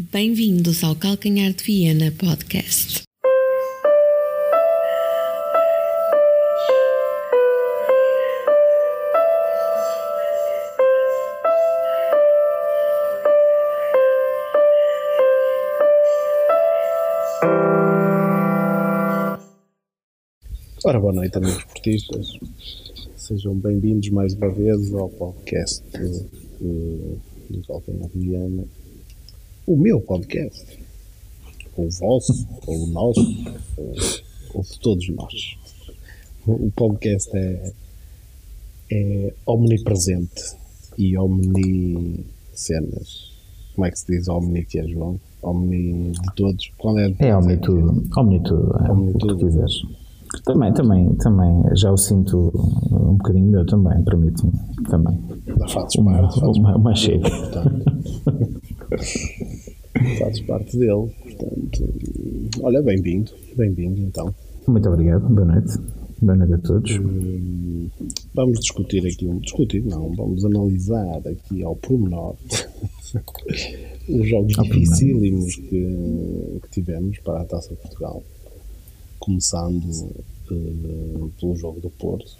Bem-vindos ao Calcanhar de Viena Podcast. Ora, boa noite, amigos esportistas. Sejam bem-vindos mais uma vez ao podcast do, do Calcanhar de Viana. O meu podcast. Ou o vosso, ou o nosso, ou, ou de todos nós. O podcast é, é omnipresente e omnicenas. Como é que se diz omni que é, João? Omni de todos? Qual é? É omni tudo. Omni tudo. É, Omni o que tudo. quiseres. Também, também, também, já o sinto um bocadinho meu também, permite-me, também. Fazes Uma, fazes uma, uma chega. Fazes parte dele. Portanto, olha, bem-vindo. Bem-vindo, então. Muito obrigado, boa noite. Boa noite a todos. Hum, Vamos discutir aqui, um, discutir não, vamos analisar aqui ao pormenor os jogos Ao dificílimos que, que tivemos para a Taça de Portugal. Começando eh, pelo jogo do Porto,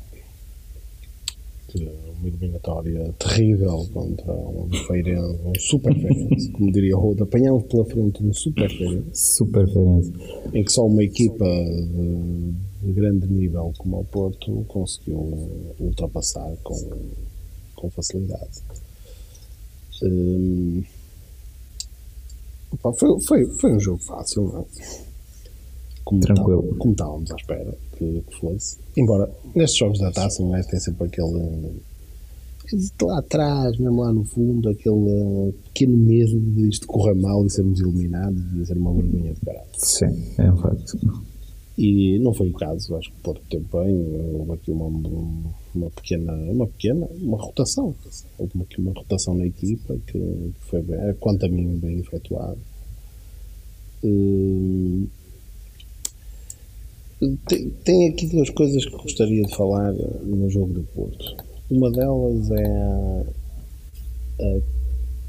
uma eliminatória terrível contra um feirense, um super feirense, como diria o Roda, apanhámos pela frente um super feirense Super referência. em que só uma equipa de, de grande nível como o Porto conseguiu ultrapassar com, com facilidade. Hum, opa, foi, foi, foi um jogo fácil, não é? Como Tranquilo. tá- como estávamos à espera que, que fosse. Embora nestes jogos da taça, não é? Tem sempre aquele. Lá atrás, mesmo lá no fundo, aquele pequeno medo de isto correr mal e sermos eliminados e ser uma vergonha de caralho. Sim, é um facto. E não foi o caso, acho que o Porto teve bem, houve aqui uma, uma pequena, uma pequena, uma rotação, houve aqui uma rotação na equipa que, que foi bem, quanto a mim bem efetuada. Hum, tem, tem aqui duas coisas que gostaria de falar no jogo do Porto. Uma delas é a,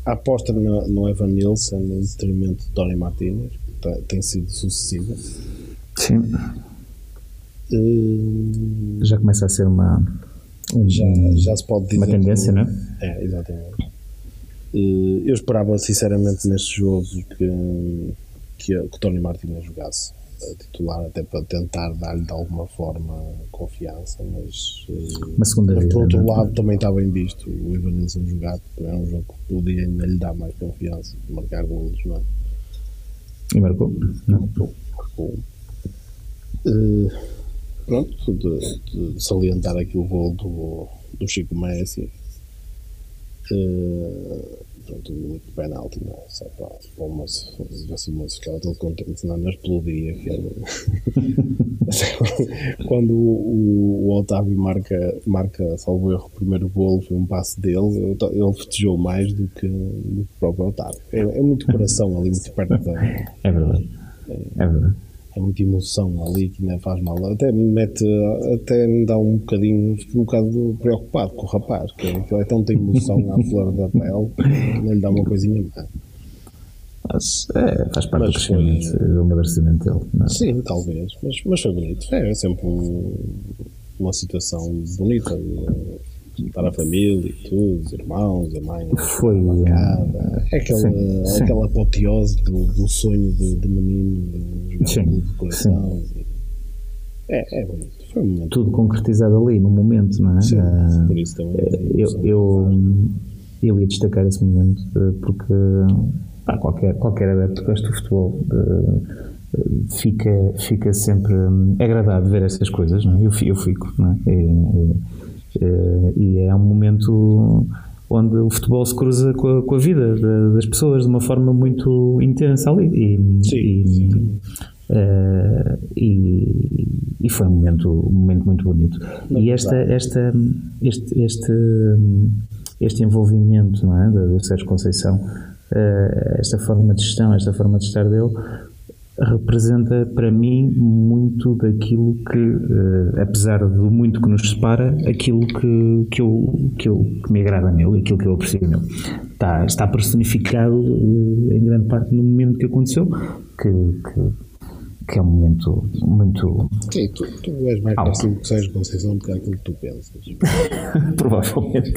a- aposta no, no Evan Nilsson em detrimento de Tony Martínez, que tem- tem sido sucessiva. Sim, Hum, já começa a ser uma, um- já, já se pode dizer. uma tendência, não é? É, exatamente. Eh, Eu esperava sinceramente neste jogo que, que, que Tony Martínez jogasse a titular, até para tentar dar-lhe de alguma forma confiança, mas, eh, mas vida. por outro não é? lado também está bem visto o Ivan Nilsson jogar, porque é um jogo que podia ainda lhe dar mais confiança, marcar golos, não é? E marcou? Não. Bom, eh, pronto, de, de salientar aqui o gol do, do Chico Messi. Eh, o único penalti, não é? Só para, para uma, assim, uma ficava todo contente, não explodia. Quando o, o Otávio marca, marca, salvo erro, o primeiro gol, foi um passe dele, ele festejou mais do que, do que o próprio Otávio. É, é muito coração ali, muito perto da, É verdade. É verdade. É muita emoção ali que ainda faz mal. Até me mete, até me dá um bocadinho, fico um bocado preocupado com o rapaz, que aquilo é tanta emoção à flor da pele, que não lhe dá uma coisinha má. Mas é, faz parte Mas do crescimento, foi- do amadurecimento dele. Não é? Sim, talvez, mas, mas foi bonito. É, sempre um- uma situação bonita. Estar a família e tudo, os irmãos, a mãe, Foi, a bancada. É aquela, Sim, sim. aquela apoteose do, do sonho de, de menino de jogar Sim, de coração. É, é bonito. Foi um momento Tudo concretizado ali, no momento, não é? Sim, Ah, por isso também. eu, eu, eu ia destacar esse momento eh, porque pá, qualquer, qualquer adepto que gosta do futebol eh, fica, fica sempre hum, agradado de ver essas coisas, não é? eu, eu fico, não é? E, e- eh, e é um momento onde o futebol se cruza com a, com a vida da- das pessoas de uma forma muito intensa ali. E, Sim, e, eh, e, e foi um momento, um momento muito bonito. e esta, esta, este, este, este envolvimento não é, do Sérgio Conceição, eh, esta forma de gestão, esta forma de estar dele, representa para mim muito daquilo que, uh, apesar do muito que nos separa, aquilo que, que, eu, que, eu, que me agrada nele, aquilo que eu aprecio nele. Está, está personificado uh, em grande parte no momento que aconteceu, que, que que é um momento muito. Sim, tu, tu és mais parecido com Sérgio Conceição do que aquilo que tu pensas. Provavelmente.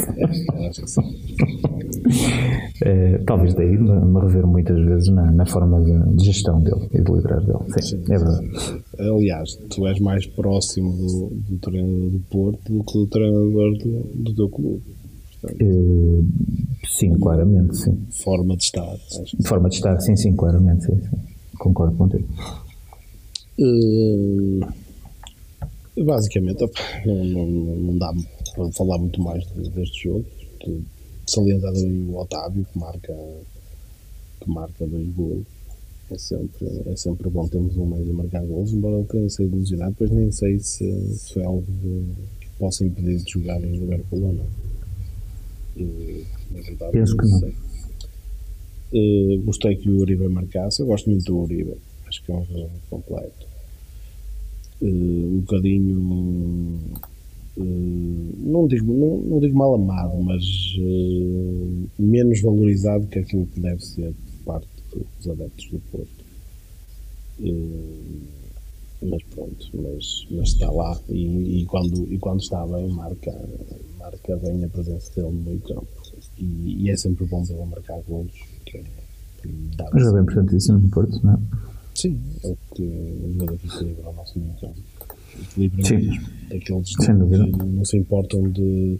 Acho que sim. É, talvez daí me, rever muitas vezes na, na forma de, de, gestão dele e de liderar dele. Sim, sim é verdade. Aliás, tu és mais próximo do, do treinador do Porto do que do treinador do, do teu clube. É, sim, claramente, sim. Forma de estar. Forma de estar, sim, sim, claramente, sim, sim. Concordo contigo. Uh, basicamente, não, não, não, dá para falar muito mais deste jogo. Salientar também o Otávio, que marca, que marca dois gols. É sempre, é sempre bom termos um meio a marcar gols, embora ele tenha sido ilusionado. Depois nem sei se, se é algo que possa impedir de jogar em Liverpool ou não. E, Penso que não. Sei. Uh, gostei que o Uribe marcasse. Eu gosto muito do Uribe acho que é um jogo completo. Uh, um bocadinho. Uh, não, digo, não, não digo mal amado, mas uh, menos valorizado que aquilo que deve ser por parte dos adeptos do Porto. mas pronto, mas, mas está lá e, e, quando, e quando está bem marca, marca bem a presença dele no meio campo. E, e é sempre bom vê-lo marcar golos. Que, é, que Mas é bem importantíssimo no Porto, não é? Sim, é o que ajuda a equilibrar o nosso campo. Equilibra Sim. mesmo. Aqueles que não se importam de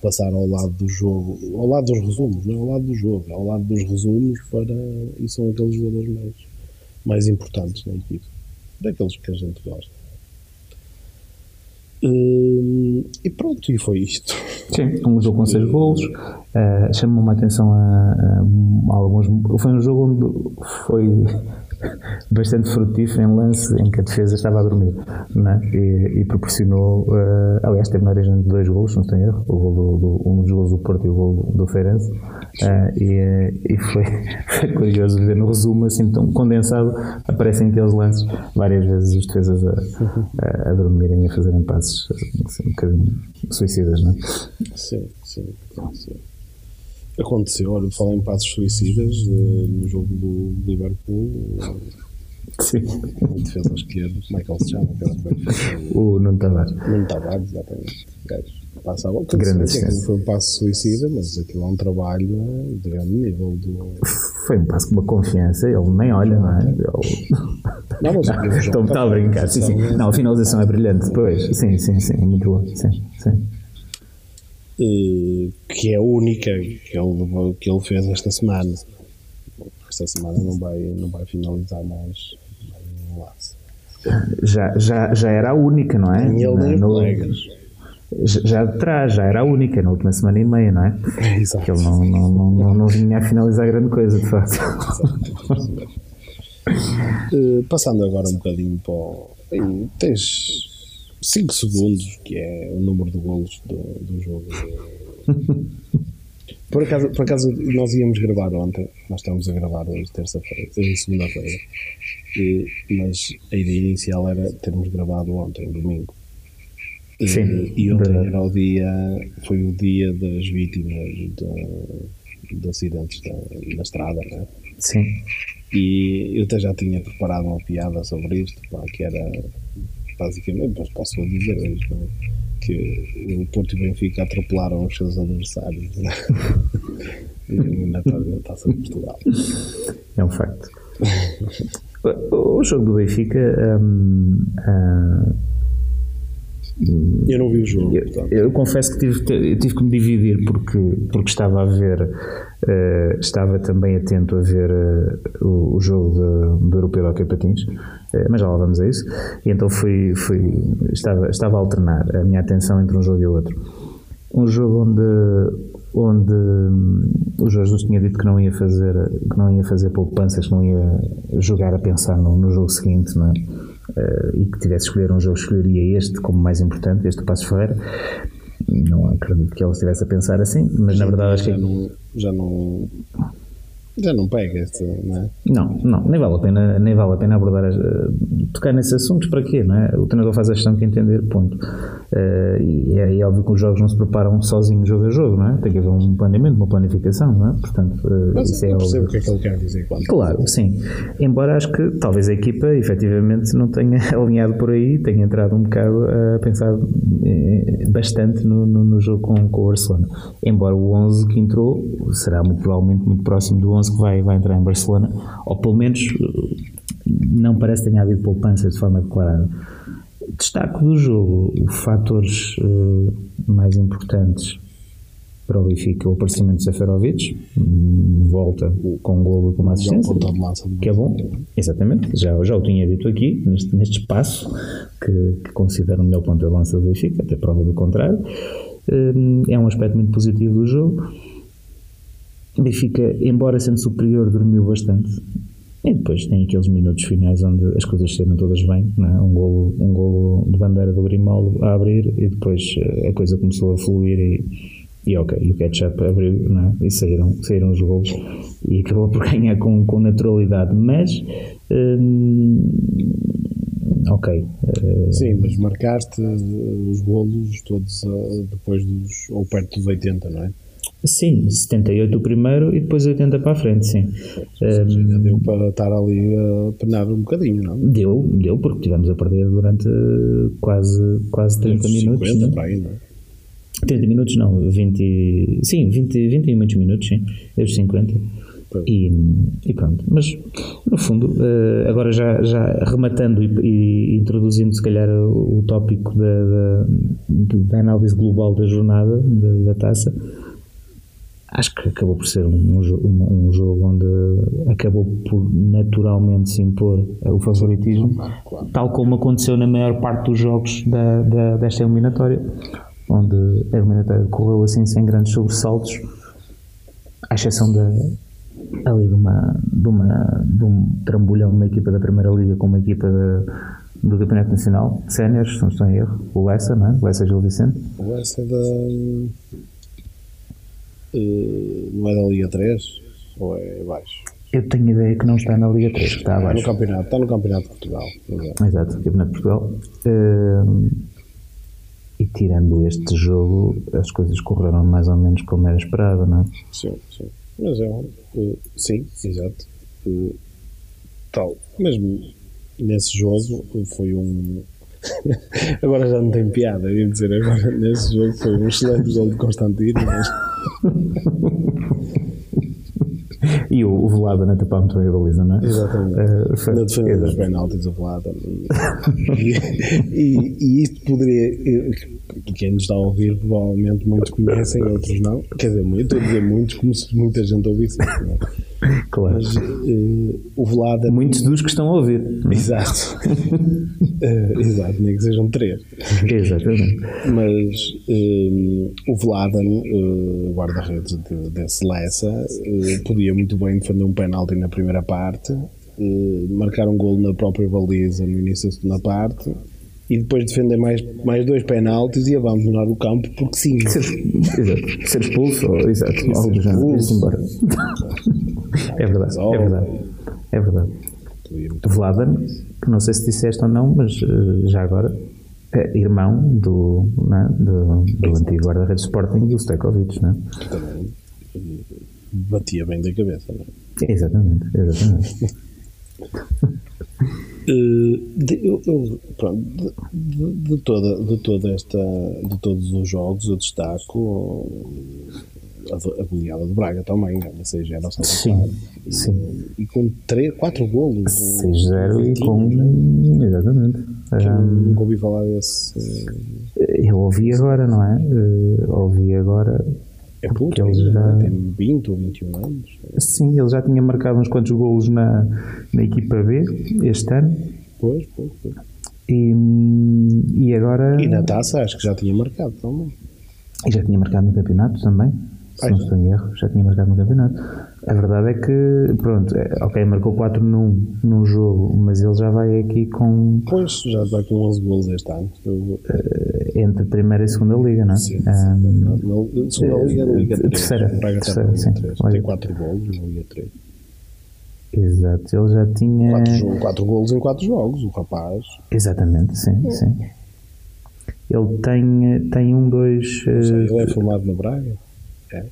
passar ao lado do jogo, ao lado dos resumos, não é ao lado do jogo, é ao lado dos resumos para, e são aqueles jogadores mais, mais importantes na equipe, daqueles que a gente gosta. Uh, e pronto, e foi isto. Sim, um jogo com seis golos. Uh, Chamou-me a atenção a, a, a, alguns. Foi um jogo onde foi bastante frutífero em lance em que a defesa estava a dormir né? e, e, proporcionou, uh, aliás, teve na origem de dois golos, não estou em erro, o gol do, do, um dos golos do Porto e o gol do Feirense. Uh, e, eh, e foi, foi, curioso ver no resumo, assim, tão condensado, aparecem aqueles lances, várias vezes os defesas a, a, a dormirem e a fazerem passos assim, um bocadinho suicidas, não é? Sim, sim, sim. Aconteceu, olha, falar em passos suicidas uh, no jogo do Liverpool. Sim. O defesa esquerdo, como é que ele se chama? O Nuno Tavares. Nuno Tavares, exatamente. Passa a volta. Grande assistência. Foi um passo suicida, mas aquilo é um trabalho de grande nível. Do... Foi um passo com uma confiança, ele nem olha, não é? Ele... Não, mas Estou está a brincar, sim, sim. Não, a finalização é brilhante, depois. Sim, sim, sim, muito boa. Sim, sim. Eh, que é a única que ele, que ele fez esta semana. Esta semana não vai, não vai finalizar mais, mais nenhum lance. Já, já, já era a única, não é? Nem ele nem no, colegas. Já de trás, já era a única na última semana e meia, não é? Exato. Que ele não, não, não, não, não vinha a finalizar grande coisa, de facto. uh, passando agora um bocadinho para o. Tens 5 segundos, que é o número de golos do, do jogo. por, acaso, por acaso, nós íamos gravar ontem, nós estamos a gravar hoje, terça-feira, segunda-feira, mas a ideia inicial era termos gravado ontem, domingo. Sim, e ontem era o dia, foi o dia das vítimas de, de acidentes da, na estrada, né? Sim. E eu até já tinha preparado uma piada sobre isto, pá, que era basicamente, mas posso dizer é? que o Porto e o Benfica atropelaram os seus adversários né? na taça de Portugal. É um facto. o jogo do Benfica. Um, um, eu não vi o jogo. Eu, eu confesso que tive, tive que me dividir porque, porque estava a ver, uh, estava também atento a ver uh, o, o, jogo do Europeu de Hockey Patins, uh, mas já lá vamos a isso. E então fui, fui, estava, estava a alternar a minha atenção entre um jogo e outro. Um jogo onde, onde um, o Jorge Jesus tinha dito que não ia fazer, que não ia fazer poupanças, que não ia jogar a pensar no, no jogo seguinte, não é? Uh, e que tivesse escolher um jogo, escolheria este como mais importante, este do Passo Ferreira. Não acredito que ele estivesse a pensar assim, mas já na verdade acho que. Não, já não. Já não pega este, não é? Não, não, nem vale a pena, nem vale a pena abordar, uh, tocar nesses assuntos, para quê, não é? O treinador faz a questão de entender, ponto. Uh, e é, é, óbvio que os jogos não se preparam sozinhos jogo a jogo, não é? Tem que haver um planeamento, uma planificação, não é? Portanto, uh, Mas isso é percebo o que é que ele quer dizer. Quando claro, sim. Embora acho que talvez a equipa, efetivamente, não tenha alinhado por aí, tenha entrado um bocado a pensar bastante no, no, no jogo com, com o Barcelona. Embora o 11 que entrou será muito provavelmente muito próximo do 11 11 que vai, vai entrar em Barcelona, ou pelo menos não parece que tenha havido poupança de forma declarada. Destaco do jogo os fatores uh, mais importantes para o Benfica, o aparecimento de Seferovic, hum, volta com golo e com uma assistência, que é bom, exatamente, já, já o tinha dito aqui, neste, neste espaço, que, que considero o melhor ponto de lança do Benfica, até prova do contrário. Hum, é um aspecto muito positivo do jogo. O Benfica, embora sendo superior, dormiu bastante. E depois tem aqueles minutos finais onde as coisas saíram todas bem, é? um, golo, um golo de bandeira do Grimaldo a abrir e depois eh, a coisa começou a fluir e, e ok, e o ketchup abriu é? e saíram, saíram os golos e acabou por ganhar com, com naturalidade, mas hum, ok. Uh, Sim, mas marcaste os golos todos depois dos, ou perto dos 80, não é? Sim, 78 o primeiro e depois 80 para a frente, sim. Um, deu para estar ali a penar um bocadinho, não? Deu, deu, porque tivemos a perder durante quase, quase 30 minutos. 50 para aí, não é? 30 minutos não, 20, sim, 20, 20 e muitos minutos, sim, desde 50. E, e, pronto, mas no fundo, uh, agora já, já rematando e, e, introduzindo se calhar o, o tópico da, da, da, análise global da jornada da, da taça, acho que acabou por ser um, um, um, jogo onde acabou por naturalmente se impor o favoritismo, claro. tal como aconteceu na maior parte dos jogos da, da, desta eliminatória, onde a eliminatória correu assim sem grandes sobressaltos, à exceção da, ali de, uma, de, uma, de um trambolhão de uma equipa da Primeira Liga com uma equipa de, do Campeonato Nacional, séniores, se não estou em erro, o Lessa, não é? O Lessa Gil Vicente. O Lessa da não é da Liga 3? Ou é abaixo? Eu tenho ideia que não está na Liga 3, que está abaixo. no campeonato, está no Campeonato de Portugal. Exato, Campeonato de Portugal. Uh, e tirando este jogo, as coisas correram mais ou menos como era esperado, não é? Sim, sim. Mas é um. Uh, sim, exato. Tal. Mesmo nesse jogo foi um. agora já não tem piada, ia dizer, agora nesse jogo foi um excelente gol de Constantino, mas. e o, o Vlada na tapar muito bem a baliza, não é? Exatamente. Uh, foi, na defesa dos penaltis, o Vlada. e, e, e isto poderia. Quem nos está a ouvir, provavelmente muitos conhecem, outros não. Quer dizer, eu estou a dizer muitos, como se muita gente ouvisse. Não é? Claro. Mas uh, o Vlada. Muitos dos que estão a ouvir. Exato. uh, exato, nem que sejam três. Exatamente. Mas uh, o Vladan, uh, guarda-redes de, desse Lessa, podia muito bem defender um penalti na primeira parte, marcar um gol na própria baliza no início da segunda parte e depois defender mais, mais dois penaltis e abandonar o campo porque sim. Ser, exato. Ser expulso, ou, exato, ser algo já embora. é verdade, é verdade. É verdade. Vladan, que não sei se disseste ou não, mas uh, já agora é irmão do, né, do, do antigo guarda-redes Sporting, do Stojkovic, não é? Também batia bem da cabeça, não é? Exatamente, exatamente. Eh, de, eu, eu, pronto, de, de, toda, de toda esta de todos os jogos eu destaco a, a goleada de Braga também, ganha 6-0 ao Sim, sim. E, e com 3, 4 golos 6-0 e com né? exatamente nunca ouvi falar desse eu ouvi agora, não é? Uh, ouvi agora é puto, ele já... tem 20 ou 21 anos. Sim, ele já tinha marcado uns quantos golos na, na equipa B este ano. Pois, pois, pois. E, e agora. E na taça acho que já tinha marcado também. E já tinha marcado no campeonato também. Se não estou em erro, já tinha marcado no campeonato. A verdade é que, pronto, é, ok, marcou 4 num, num jogo, mas ele já vai aqui com. Pois, já vai com 11 gols este ano. Eu, entre primeira e segunda liga, não é? sim, sim. Um, segunda liga, Liga 3. terceira, O Braga está terceira, na sim. Liga 3. Liga. Tem 4 gols na Liga 3. exato, ele já tinha. 4, 4 gols em 4 jogos, o rapaz. Exatamente, sim, sim. Ele tem, tem um, dois. Sei, eh, Ele é formado no Braga. É.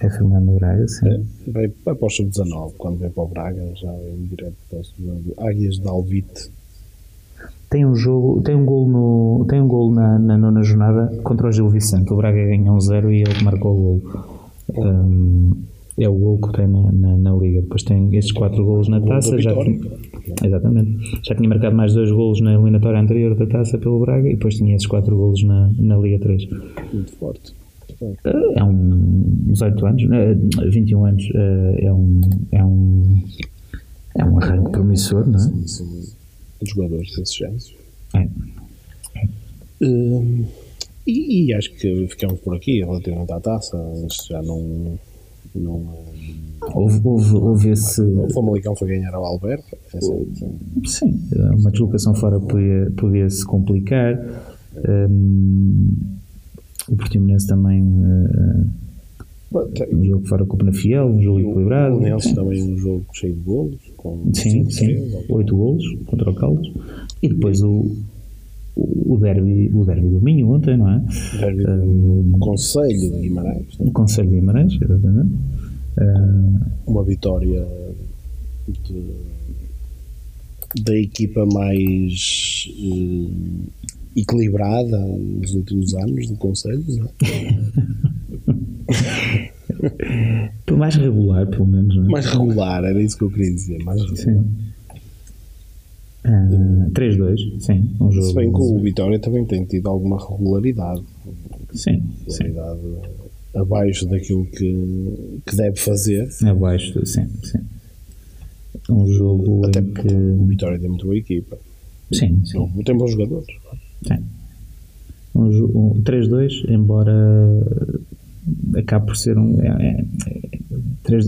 É Fernando Braga, sim. É. Vai, vai para o sub-19. Quando vem para o Braga, já vem direto para o sub-19. Águias de Alvite. Tem um jogo, tem um gol no, tem um gol na, na nona jornada contra o Gil Vicente. O Braga ganha um 0 e ele marcou o gol. Um, é o gol que tem na, na, na liga. Depois tem estes quatro golos na Gol taça. Já tinha, exatamente. Já tinha marcado mais dois golos na eliminatória anterior da taça pelo Braga e depois tinha esses quatro golos na, na Liga 3. Muito forte. É um 18 anos, eh, 21 anos, eh, é um, é um, é um arranque promissor, não é? Sim, sim. Jogadores desses géneros. É. Hum, e, e acho que ficamos por aqui relativamente à taça. Isto já não. não hum, Houve, houve, houve esse. o Famalicão foi ganhar ao Alberto. É sempre- Sim, uma deslocação fora podia, podia se complicar. Hum, o Portimonense também, eh, um jogo fora com o Penafiel, um jogo equilibrado. O Nense também um jogo cheio de golos. Com Sim, 5-3, sim, oito golos contra o Caldas. E depois o, o, o derby, o derby do Minho ontem, não é? Derby do Conselho de Guimarães. né? O Conselho de Guimarães, exatamente. Uma vitória de- da equipa mais eh, equilibrada nos últimos anos do Conselho. não é? mais regular, pelo menos, não é? Mais regular, era isso que eu queria dizer. Mais regular. Sim. Ah, 3-2, sim. Um jogo. Se bem que o Vitória também tem tido alguma regularidade. Sim, sim. regularidade abaixo daquilo que, que deve fazer. Abaixo, sim, sim. Um jogo Até em porque que. o Vitória tem muito boa equipa. Sim, sim. Tem- Tem bons jogadores. Sim. Um, um 3-2, embora acabe por ser um. É, é,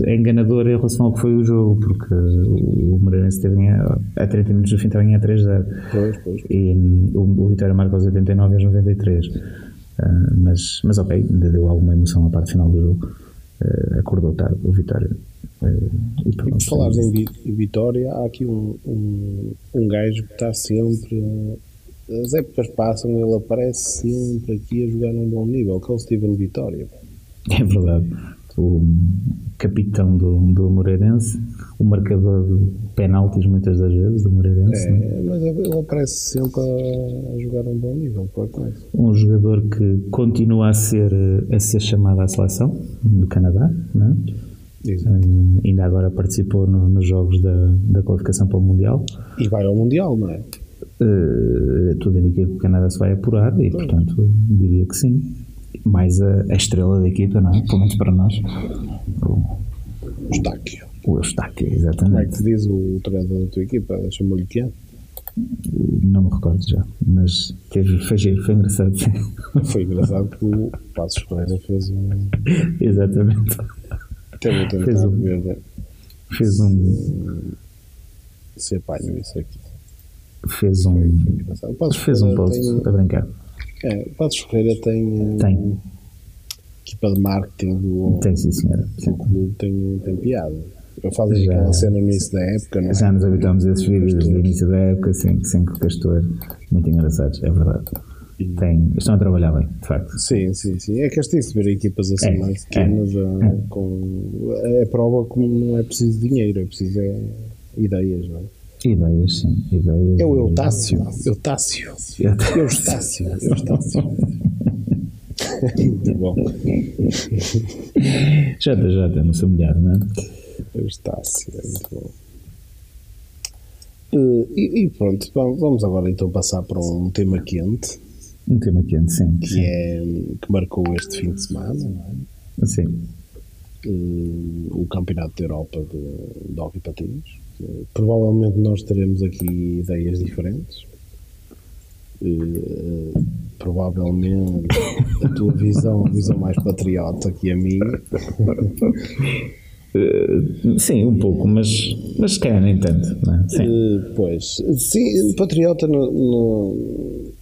é, enganador em relação ao que foi o jogo, porque o, o Moreirense teve a, a 30 minutos do fim estava a ganhar 3-0 Pois, pois. e o, o Vitória marca aos 89 e aos 93. Ah, mas, mas ok, ainda deu alguma emoção à parte final do jogo. Ah, acordou tarde o Vitória. Ah, e E pronto, por falares em Vi- em Vitória, há aqui um, um, um gajo que está sempre. As épocas passam e ele aparece sempre aqui a jogar num bom nível, que é o Steven Vitória. É verdade. O capitão do, do Moreirense, o marcador de penaltis muitas das vezes do Moreirense. né? É, mas ele aparece sempre a, a jogar num bom nível, por acaso. Um jogador que continua a ser, a ser chamado à seleção do Canadá. Né? Eh, ainda agora participou no- nos jogos da, da qualificação para o Mundial. E vai ao Mundial, não é? Eh, tudo indica que o Canadá se vai apurar e, portanto, diria que sim. Mais a, a estrela da equipa, não é? Pelo menos para nós. O, O Estáquio. o Eustáquio, Como é exatamente. que te diz o treinador da tua equipa? Chamou-lhe que é? Não me recordo já, mas teve, foi giro, foi engraçado. sim. Foi engraçado que o Passos Ferreira fez um. Exatamente. Até vou tentar Fez um- né, Fez um. se apanho isso aqui. Fez um. O Passos Fez um post tem- a brincar. É, o Passos Ferreira tem, Tem. equipa de marketing do, Tem, sim, senhora. do clube, tem, tem piada. Eu fazem Já- aquela cena no início da época, não é? Já nos habituámos a esses vídeos do início da época, sem, sem com o Castor. Muito engraçados, é verdade. Tem, estão a trabalhar bem, de facto. Sim, sim, sim. É que este de ver equipas assim É, mais pequenas ah, é. com. É prova que não é preciso dinheiro, é preciso é, ideias, não é? Ideias, sim, ideias. É o Eutácio. Eutácio. Eutácio. Eustácio. Muito bom. Já, já temos a mulher, não é? Eustácio, é muito bom. Eh, e, e pronto, vamos agora então passar para um tema quente, Um tema quente, sim. que é que marcou este fim de semana, não é? Sim. Eh, o Campeonato da Europa de, de Hockey Patins. Eh, provavelmente nós teremos aqui ideias diferentes, eh, provavelmente a tua visão, visão mais patriota que a minha. Uh, sim, um pouco, mas, mas se calhar nem tanto. É? sim. Uh, pois, sim, patriota no, no,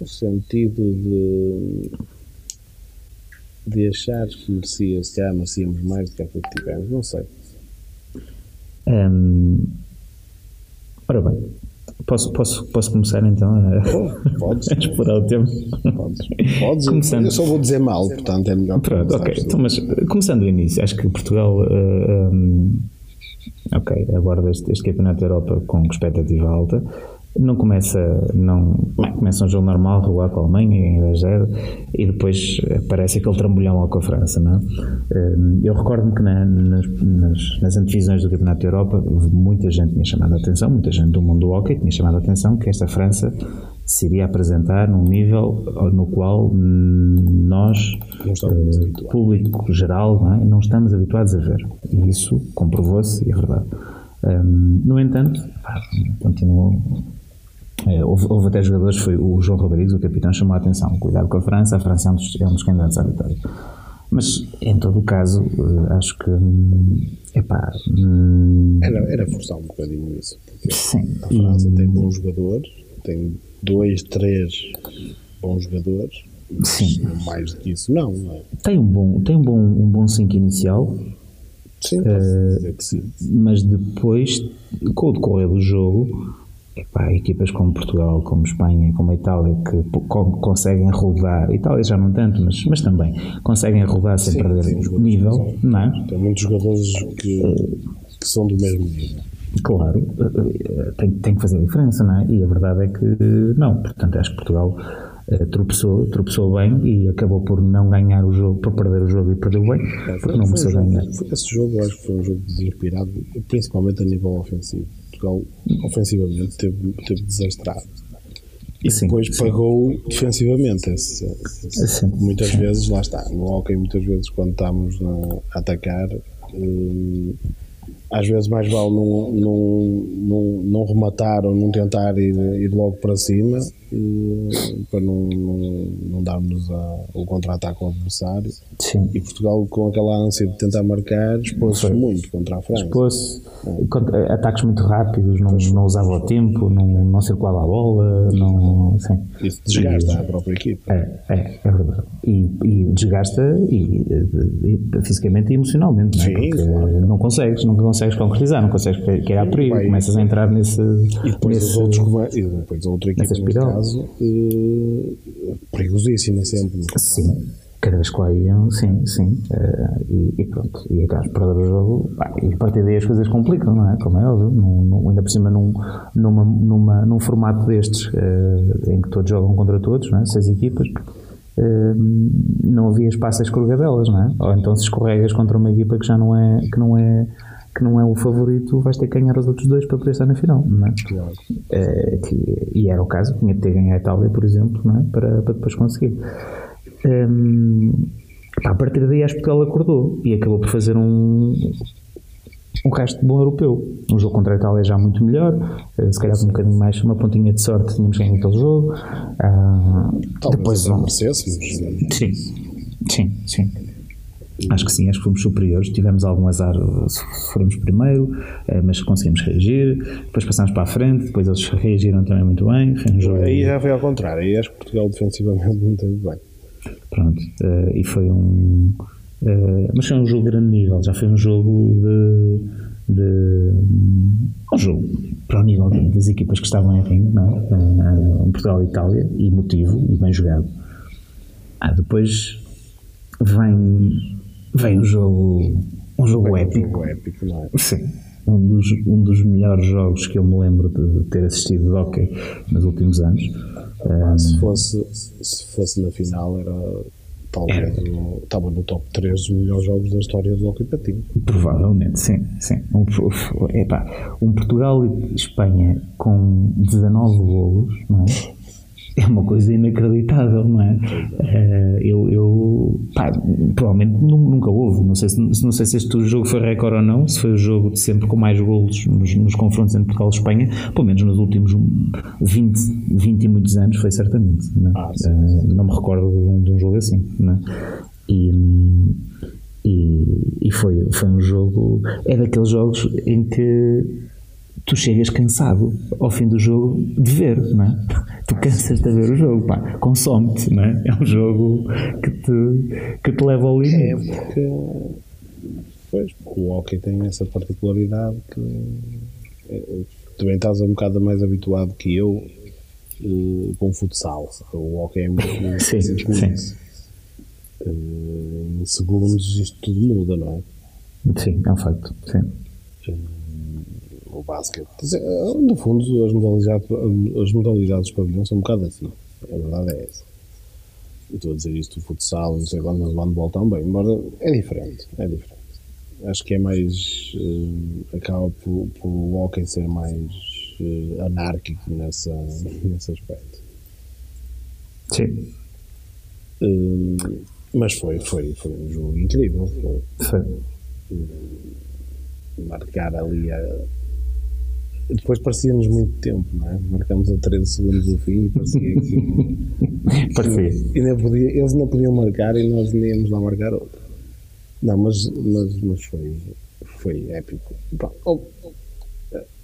no sentido de, de achar que merecia, se calhar merecíamos mais do que aquilo que tivemos, não sei. Um, ora bem, posso, posso, posso começar então a, oh, podes, a explorar o tema? Podes, podes começando. eu só vou dizer mal, portanto é melhor Pronto, ok, então, mas começando do início, acho que Portugal. Uh, um, ok, aborda este, este Campeonato da Europa com expectativa alta não começa, não, bem, começa um jogo normal, regular com a Alemanha, em 2-0, e depois aparece aquele trambolhão lá com a França, não é? Hum, Eu recordo-me que na, nas, nas, nas antevisões do Campeonato da Europa muita gente tinha chamado a atenção, muita gente do mundo do hockey tinha chamado a atenção que esta França se iria apresentar num nível no qual nós, uh, público geral, não, é? não estamos habituados a ver. E isso comprovou-se e é verdade. Um, no entanto, continuou é, houve, houve, até jogadores, foi o João Rodrigues, o capitão, chamou a atenção. Cuidado com a França, a França é um dos, é um dos candidatos à vitória. Mas, em todo o caso, eh, acho que. Hum, epá, hum, era, era forçar um bocadinho isso. Sim. A França e, tem bons jogadores, tem dois, três bons jogadores. Sim. Mais do que isso, não. não é? Tem um bom 5 tem um bom, um bom cinco inicial. Sim, uh, sim. Mas depois, com o decorrer do jogo epá, equipas como Portugal, como Espanha, como a Itália, que conseguem rodar, Itália já não tanto, mas, mas também conseguem rodar sem Sim, perder nível, não é? Tem muitos jogadores que, que são do mesmo nível. Claro, eh, tem, tem que fazer a diferença, não é? E a verdade é que não. Portanto, acho que Portugal tropeçou, tropeçou bem e acabou por não ganhar o jogo, por perder o jogo e perdeu bem, é, porque não mereceu ganhar. Esse jogo, acho que foi um jogo desinspirado, principalmente a nível ofensivo. Portugal ofensivamente teve, teve desastrado. E sim, depois sim. pagou defensivamente. Esse, esse, sim, muitas vezes, lá está, no hockey, muitas vezes quando estamos a atacar, hum, às vezes mais vale não, não, não, não rematar ou não tentar ir, ir logo para cima para não, não, não darmos a, o contra-ataque ao adversário. Sim. E Portugal, com aquela ânsia de tentar marcar, expôs-se muito contra a França. Expôs-se, é. ataques muito rápidos, não, não usava o tempo, não, não circulava a bola. Não. Isso desgasta e, a própria equipa. É, é, é verdade. E, e desgasta e, e, fisicamente e emocionalmente, não é? Sim, Porque claro. não consegues, não consegues concretizar, não consegues criar perigo, começas a entrar nesse. E depois, nesse, os outros, e depois a outra equipa, caso, uh, perigosíssima sempre. Sim, cada vez que lá iam, sim, sim. Uh, e, e, pronto, e acabas por perder o jogo. E a partir daí as coisas complicam, não é? Como é óbvio. Num, num, ainda por cima num, numa, numa, num formato destes, uh, em que todos jogam contra todos, não é? seis equipas. Uh, não havia espaço a escorregadelas, não é? Ou então se escorregas contra uma equipa que já não é, que não é que não é o favorito, vais ter que ganhar os outros dois para poder estar na final, não é? Claro. É, que, e era o caso, tinha de ter ganho a Itália, por exemplo, não é? para, para depois conseguir. Um, a partir daí, acho que Portugal acordou e acabou por fazer um, um resto de bom europeu. Um jogo contra a Itália já muito melhor, eh, se calhar com um bocadinho mais, uma pontinha de sorte, tínhamos ganho aquele jogo. Uh, Talvez depois não merecêssemos. Sim, sim, sim. Acho que sim, acho que fomos superiores. Tivemos algum azar, fomos primeiro, eh, mas conseguimos reagir. Depois passámos para a frente, depois eles reagiram também muito bem. Um. Aí já foi ao contrário, aí acho que Portugal defensivamente não teve bem. Pronto, uh, e foi um. Mas foi um jogo de grande nível, já foi um jogo de. de um jogo para o nível das equipas que estavam em ringue, não é? Uh, Portugal e Itália, emotivo e bem jogado. Ah, depois vem vem um jogo, um jogo vem épico. Um jogo épico, não é? Sim. Um dos, um dos melhores jogos que eu me lembro de ter assistido de hockey nos últimos anos. Um, se, fosse, se fosse na final, era talvez no, estava no top 3 dos melhores jogos da história do hockey patinho. Provavelmente, sim. sim. Um, epá, um Portugal e Espanha com 19 golos, não é? é uma coisa inacreditável, não é? Uh, eu, eu pá, provavelmente nunca houve, não sei, se, não sei se este jogo foi recorde ou não, se foi o jogo de sempre com mais golos nos, nos confrontos entre Portugal e Espanha, pelo menos nos últimos 20, 20 e muitos anos foi certamente. Não, é? ah, uh, não me recordo de um, de um jogo assim. Não é? e, e, e foi, foi um jogo, é daqueles jogos em que tu chegas cansado ao fim do jogo de ver, não é? Tu cansas de ver o jogo, pá, consome-te, não é? É um jogo que te, que te leva ao limite. É porque, pois, o hockey tem essa particularidade que é, também estás um bocado mais habituado que eu uh, com futsal. O hockey é muito sim, sim. Uh, em segundos isto tudo muda, não é? Sim, é um facto, sim. Uh, o basquete. No fundo, as modalidades, as modalidades de pavilhão são um bocado assim. A verdade é essa. Eu estou a dizer isto do futsal, não sei quando, mas o handball também, embora é diferente. É diferente. Acho que é mais. Uh, acaba por, por o hockey ser mais uh, anárquico nessa, nesse aspecto. Sim. Uh, mas foi, foi, foi um jogo incrível. Foi. Marcar ali a depois parecia-nos muito tempo, não é? Marcamos a 13 segundos do fim e parecia que. parecia. Ainda podia, eles não podiam marcar e nós nem íamos lá marcar outro. Não, mas, mas, mas foi, foi épico. Oh,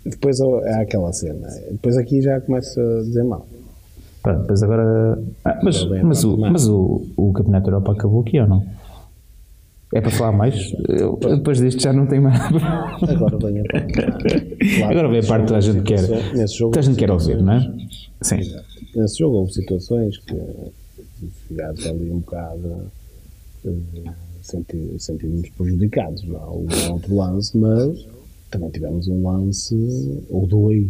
depois há aquela cena. Depois aqui já começa a dizer mal. Pá, depois agora. Ah, mas, mas, o, mas o, o Campeonato Europa acabou aqui ou não? É para falar mais? Eu, depois disto já não tem mais. Agora vem a parte. Claro, Agora vem a parte que a gente quer. Nesse jogo, a gente quer ouvir, não é? Sim. Nesse jogo houve situações que ficaram ali um bocado. Uh, sentimos prejudicados. Não? Houve um outro lance, mas também tivemos um lance ou dois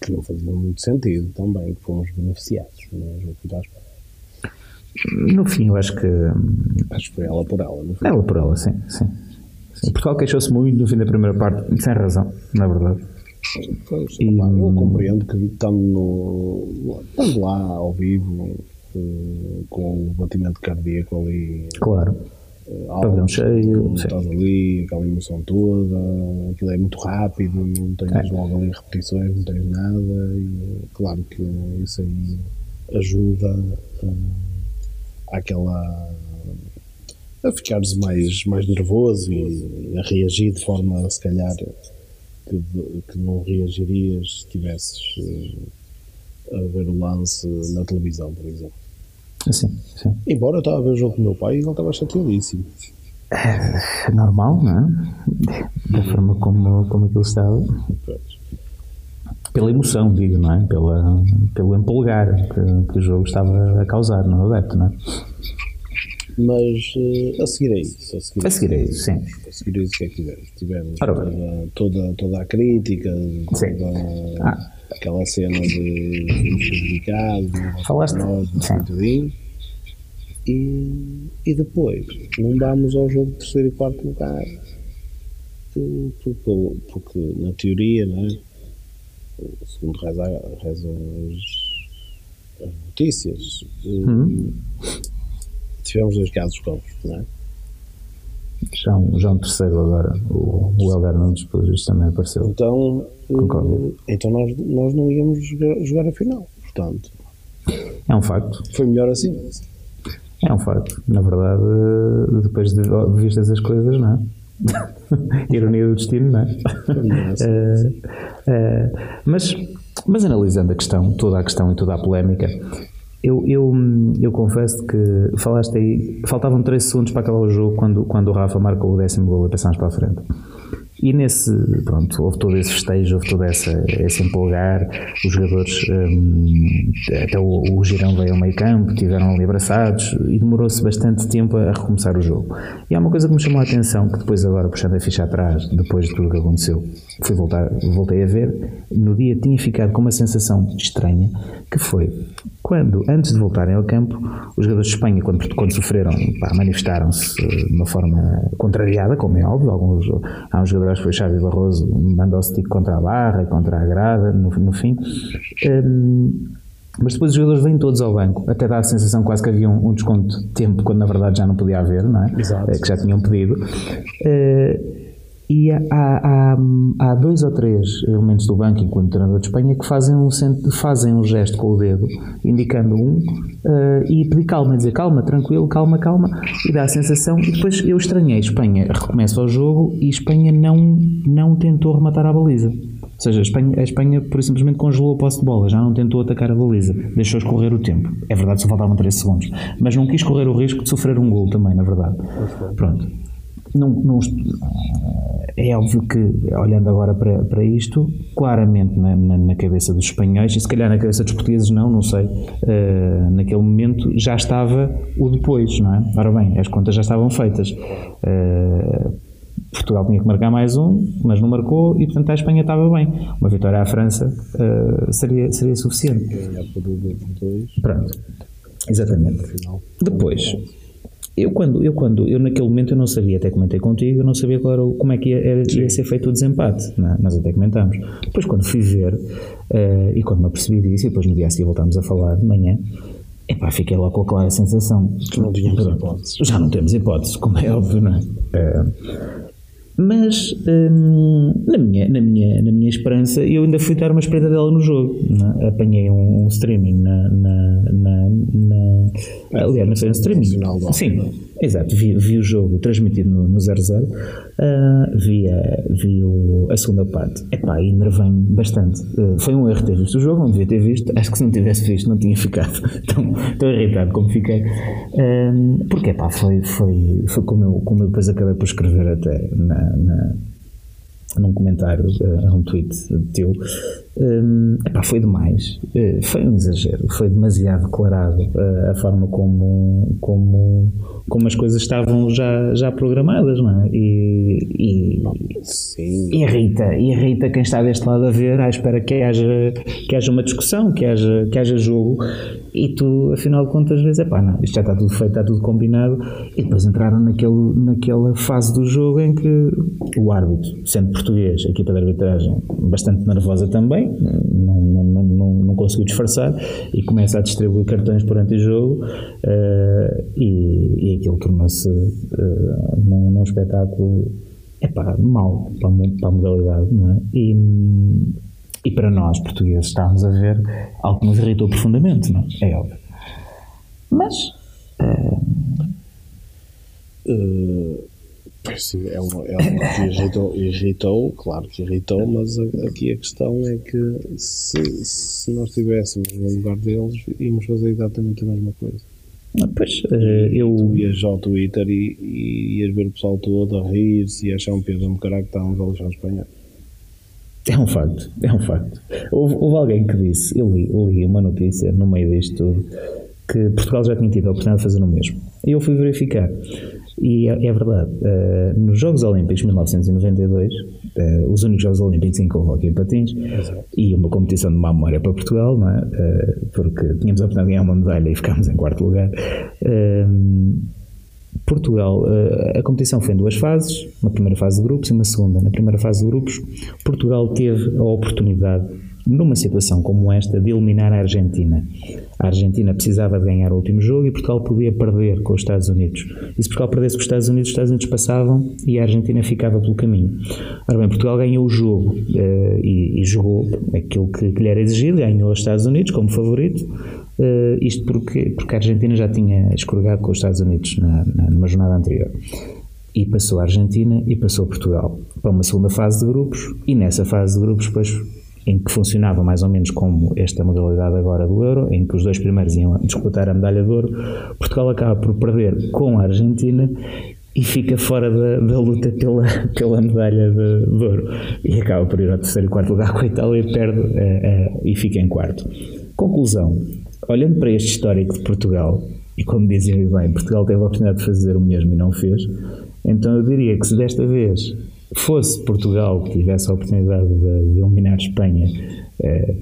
que não faziam muito sentido também, que fomos beneficiados contra a no fim, eu acho que. Acho que foi ela por ela, não foi? Ela por ela, sim. sim. sim. Portugal queixou-se muito no fim da primeira parte, sem razão, na verdade. Pois, e, opa, eu compreendo que estando, no, estando lá ao vivo, eh, com o batimento cardíaco ali. Claro. Uh, Pavilhão cheio. Estás ali, aquela emoção toda, aquilo é muito rápido, não tens é. logo ali repetições, não tens nada, e claro que isso aí ajuda. Uh, àquela a ficares mais, mais nervoso e a reagir de forma se calhar que, que não reagirias se estivesses eh, a ver o lance na televisão, por exemplo. Sim, sim. Embora eu estava a ver o jogo com o meu pai e ele estava chateadíssimo. É normal, não é? Da forma como, como aquilo estava. Pela emoção, digo, não é? Pela, pelo empolgar que, que o jogo estava a causar no adepto, não é? Mas uh, a seguir a isso. A seguir a, seguir a isso, sim. A seguir a isso, que é que tivemos? Tivemos toda, toda, toda, a crítica, toda ah. aquela cena de prejudicados, Falaste? Nós. E, e depois, não vamos ao jogo de terceiro e quarto lugar. Porque, porque na teoria, não é? Segundo reza, reza as, as notícias, uhum. tivemos dois casos covos, não é? Já um, já um terceiro agora, o, o Helder Nunes, depois também apareceu. Então, uh, então nós, nós não íamos jogar, jogar a final, portanto. É um facto. Foi melhor assim. É um facto. Na verdade, depois de vistas as coisas, não é? Ironia do destino, não é? uh, uh, mas, mas analisando a questão, toda a questão e toda a polémica, eu, eu, eu confesso que falaste aí, faltavam 13 segundos para acabar o jogo quando, quando o Rafa marcou o décimo gol e passámos para a frente. E nesse, pronto, houve todo esse festejo, houve todo essa, esse empolgar, os jogadores, um, até o, o Girão veio ao meio campo, tiveram ali abraçados e demorou-se bastante tempo a recomeçar o jogo. E há uma coisa que me chamou a atenção, que depois agora puxando a ficha atrás, depois de tudo o que aconteceu, fui voltar, voltei a ver, no dia tinha ficado com uma sensação estranha, que foi, quando, antes de voltarem ao campo, os jogadores de Espanha, quando, quando sofreram, manifestaram-se de uma forma contrariada, como é óbvio, alguns, há uns jogadores, foi Xavi Barroso, mandou-se tipo contra a barra, contra a grada, no, no fim, um, Mas depois os jogadores vêm todos ao banco, até dá a sensação quase que havia um, um desconto de tempo, quando na verdade já não podia haver, não é? Exato. Eh, que já tinham pedido. Uh, e há, há, há, dois ou três elementos do banco, enquanto treinador de Espanha, que fazem um, fazem um gesto com o dedo, indicando um, uh, e pedir calma, dizer calma, tranquilo, calma, calma, e dá a sensação. E depois eu estranhei, Espanha recomeça o jogo e Espanha não, não tentou rematar a baliza. Ou seja, a Espanha, a Espanha por simplesmente congelou a posse de bola, já não tentou atacar a baliza, deixou escorrer o tempo. É verdade, só faltavam 3 segundos, mas não quis correr o risco de sofrer um gol também, na verdade. Pronto. Não, não, é óbvio que, olhando agora para, para isto, claramente na, na, na, cabeça dos espanhóis, e se calhar na cabeça dos portugueses não, não sei, uh, naquele momento já estava o depois, não é? Ora bem, as contas já estavam feitas. Uh, Portugal tinha que marcar mais um, mas não marcou e, portanto, a Espanha estava bem. Uma vitória à França uh, seria, seria suficiente. Pronto. Exatamente. Depois, eu quando, eu quando, eu naquele momento eu não sabia, até comentei contigo, eu não sabia qual era, como é que ia, ia ser feito o desempate, é? nós até comentámos. Depois quando fui ver, uh, e quando me apercebi disso, e depois no dia a seguir voltámos a falar de manhã, epá, fiquei lá com a clara sensação. Não tínhamos hipótese. Já não temos hipótese, como é óbvio, não é? Uh, mas hum, na, minha, na, minha, na minha esperança, eu ainda fui dar uma espreita dela no jogo. Né? Apanhei um, um, streaming na. na, na, na aliás, não foi um streaming. Sim, exato. Vi, vi o jogo transmitido no 0-0. Uh, vi, a, vi o, a segunda parte. Epá, enervei-me bastante. Uh, foi um erro ter visto o jogo, não devia ter visto. Acho que se não tivesse visto, não tinha ficado tão, tão irritado como fiquei. Uh, porque, epá, foi, foi, foi como, eu, como eu depois acabei por escrever até na na, num comentário uh, um tweet teu, um, epá, foi demais, uh, foi um exagero, foi demasiado declarado uh, a forma como, como, como as coisas estavam já, já programadas, não é? E, e Sim. irrita, irrita quem está deste lado a ver à espera que haja, que haja uma discussão, que haja, que haja jogo e tu, afinal de contas, vezes, é pá, não, isto já está tudo feito, está tudo combinado e depois entraram naquele, naquela fase do jogo em que o árbitro, sendo português, a equipa de arbitragem bastante nervosa também, não, não, não, não conseguiu disfarçar e começa a distribuir cartões por anti-jogo uh, e, e aquilo tornou-se uh, num, num espetáculo é pá, mau para, para a modalidade, é? E, e para nós, portugueses, estávamos a ver algo que nos irritou profundamente, não é? É óbvio. Mas. Uh... Uh, sim, é uma, é uma que irritou, irritou, claro que irritou, mas aqui a questão é que se, se nós estivéssemos no lugar deles, íamos fazer exatamente a mesma coisa. Pois, uh, eu. Tu ias ao Twitter e, e ias ver o pessoal todo a rir-se e achar um peso um caralho que estávamos a lixar espanhol. É um facto, é um facto. Houve, houve alguém que disse, eu li, eu li uma notícia no meio disto tudo, que Portugal já tinha tido a oportunidade de fazer o mesmo. E eu fui verificar. E é, é verdade, uh, nos Jogos Olímpicos de 1992, uh, os únicos Jogos Olímpicos em que houve hockey em patins, Exato. e uma competição de má memória para Portugal, não é? Uh, porque tínhamos a oportunidade de ganhar uma medalha e ficámos em quarto lugar. Portugal, a competição foi em duas fases, uma primeira fase de grupos e uma segunda. Na primeira fase de grupos, Portugal teve a oportunidade numa situação como esta, de eliminar a Argentina. A Argentina precisava de ganhar o último jogo e Portugal podia perder com os Estados Unidos. E se Portugal perdesse com os Estados Unidos, os Estados Unidos passavam e a Argentina ficava pelo caminho. Ora bem, Portugal ganhou o jogo uh, e, e, jogou aquilo que, que lhe era exigido, ganhou os Estados Unidos como favorito. Uh, isto porque, porque a Argentina já tinha escorregado com os Estados Unidos na, na, numa jornada anterior e passou a Argentina e passou Portugal para uma segunda fase de grupos e nessa fase de grupos depois em que funcionava mais ou menos como esta modalidade agora do Euro, em que os dois primeiros iam disputar a medalha de ouro, Portugal acaba por perder com a Argentina e fica fora da, da luta pela, pela medalha de, de, ouro e acaba por ir ao terceiro e quarto lugar com a Itália e perde uh, uh, e fica em quarto. Conclusão, olhando para este histórico de Portugal, e como dizem bem, Portugal teve a oportunidade de fazer o mesmo e não fez, então eu diria que se desta vez fosse Portugal que tivesse a oportunidade de, de eliminar Espanha, eh,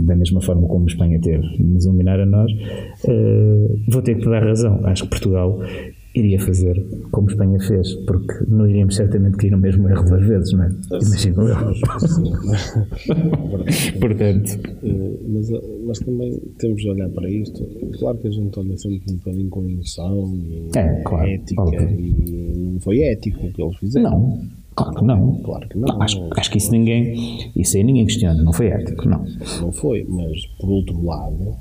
da mesma forma como Espanha teve de nos eliminar a nós, eh, vou ter que dar razão. Acho que Portugal iria fazer como Espanha fez, porque não iríamos certamente cair no mesmo erro duas vezes, não é? Imagino eu. Portanto. Eh, mas, mas também temos de olhar para isto. Claro que a gente olha sempre um bocadinho com emoção e É, claro, ética óbvio. e não foi ético o que eles fizeram. Não, claro que não. Claro que não. acho, acho que isso ninguém, isso aí ninguém questiona, não foi ético, não. Não foi, mas por outro lado,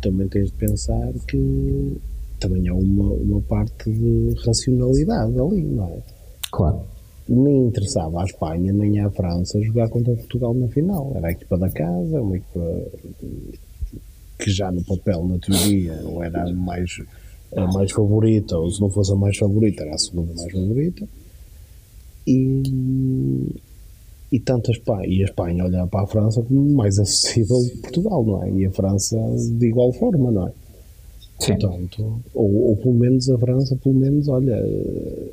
também tens de pensar que também há uma, uma parte de racionalidade ali, não é? Claro. Nem interessava à Espanha nem à França jogar contra Portugal na final. Era a equipa da casa, uma equipa que já no papel, na teoria, não era a mais, a mais favorita, ou se não fosse a mais favorita, era a segunda mais favorita. E, e tanto a Espanha, e a Espanha olhar para a França como mais acessível que Portugal, não é? E a França de igual forma, não é? Sim. Portanto, ou, ou pelo menos a França, pelo menos, olha, eh,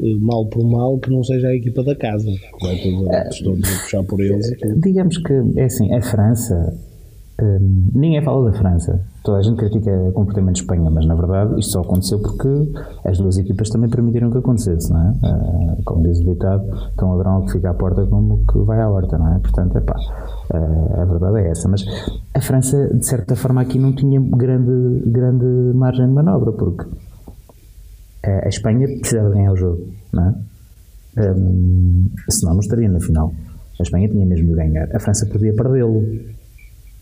eh, mal por mal, que não seja a equipa da casa, que vai todos, os todos a puxar por eles. Digamos que, é assim, a França, hum, ninguém fala da França. Toda a gente critica o comportamento de Espanha, mas na verdade isto só aconteceu porque as duas equipas também permitiram que acontecesse, não é? Ah, como diz o ditado, tão ladrão que fica à porta como que vai à horta, não é? Portanto, epá, ah, a verdade é essa. Mas a França, de certa forma, aqui não tinha grande, grande margem de manobra, porque a Espanha precisava ganhar o jogo, não é? Hum, senão não estaria na final. A Espanha tinha mesmo de ganhar. A França podia perdê-lo.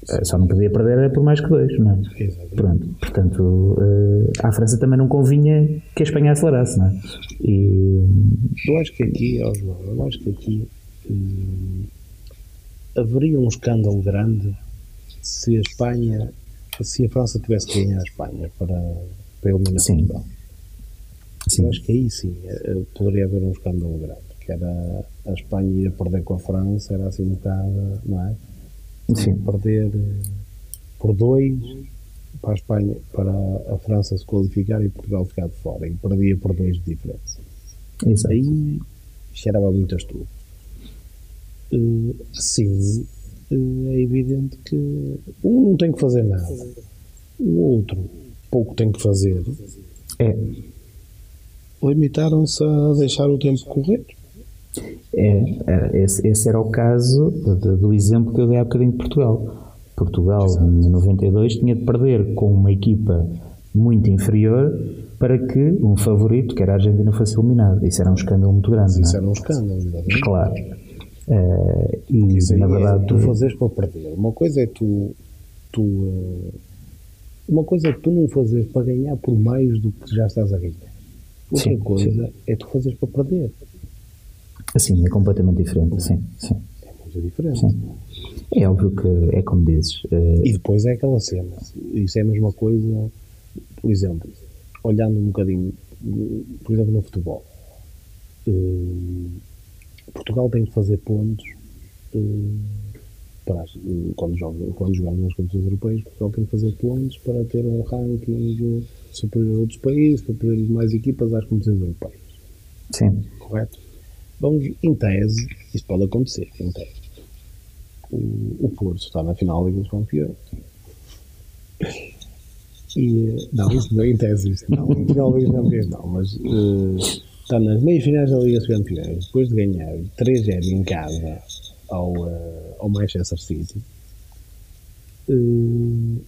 Eh, Só não podia perder era por mais que dois, não é? Exatamente. Pronto. Portanto, eh, à França também não convinha que a Espanha acelerasse, não é? E, Eu acho que aqui, João, eu acho que aqui hum, haveria um escândalo grande se a Espanha, se a França tivesse que ganhar a Espanha para, para eliminar Sim. Portugal. sim, Eu acho que aí sim poderia haver um escândalo grande, que era a Espanha ir perder com a França, era assim um bocado, não é? Sim, Perder eh, por dois para a Espanha, para a França se qualificar e Portugal ficar de fora, e perdia por dois de diferença. exato. Aí cheirava muito a estudo. Eh, sim, eh, é evidente que um não tem que fazer nada, o outro pouco tem que fazer. É, Limitaram-se a deixar o tempo correr. É, é, esse, esse era o caso de- do exemplo que eu dei há bocadinho de Portugal. Portugal, em 92, tinha de perder com uma equipa muito inferior para que um favorito, que era a Argentina, fosse eliminado. Isso era um escândalo muito grande. não é? Isso era um escândalo, exatamente. Claro. Eh, e, Isso na verdade, é tu fazeres para perder. Uma coisa é tu. tu eh, uma coisa é tu não fazeres para ganhar por mais do que já estás a ganhar. Outra Sim, coisa é tu fazeres para perder. Assim, é completamente diferente. Sim, sim, É muito diferente. sim. É óbvio que é como dizes. eh, E depois é aquela cena. Isso é a mesma coisa, por exemplo, olhando um bocadinho, por exemplo, no futebol. Eh, Portugal tem de fazer pontos eh, para, as- eh, quando, joga, quando jogamos nas competições europeias, Portugal tem de fazer pontos para ter um ranking superior a outros países, para poder ir mais equipas às competições europeias. sim, Correto? Vamos, em tese, isto pode acontecer, em tese. O, o Porto está na final Liga dos Campeões. E, não, isso não é em tese, isto não. Em final Liga dos Campeões não, mas eh, está nas meias finais da Liga dos Campeões, depois de ganhar 3-0 em casa ao, eh, ao Manchester City, eh,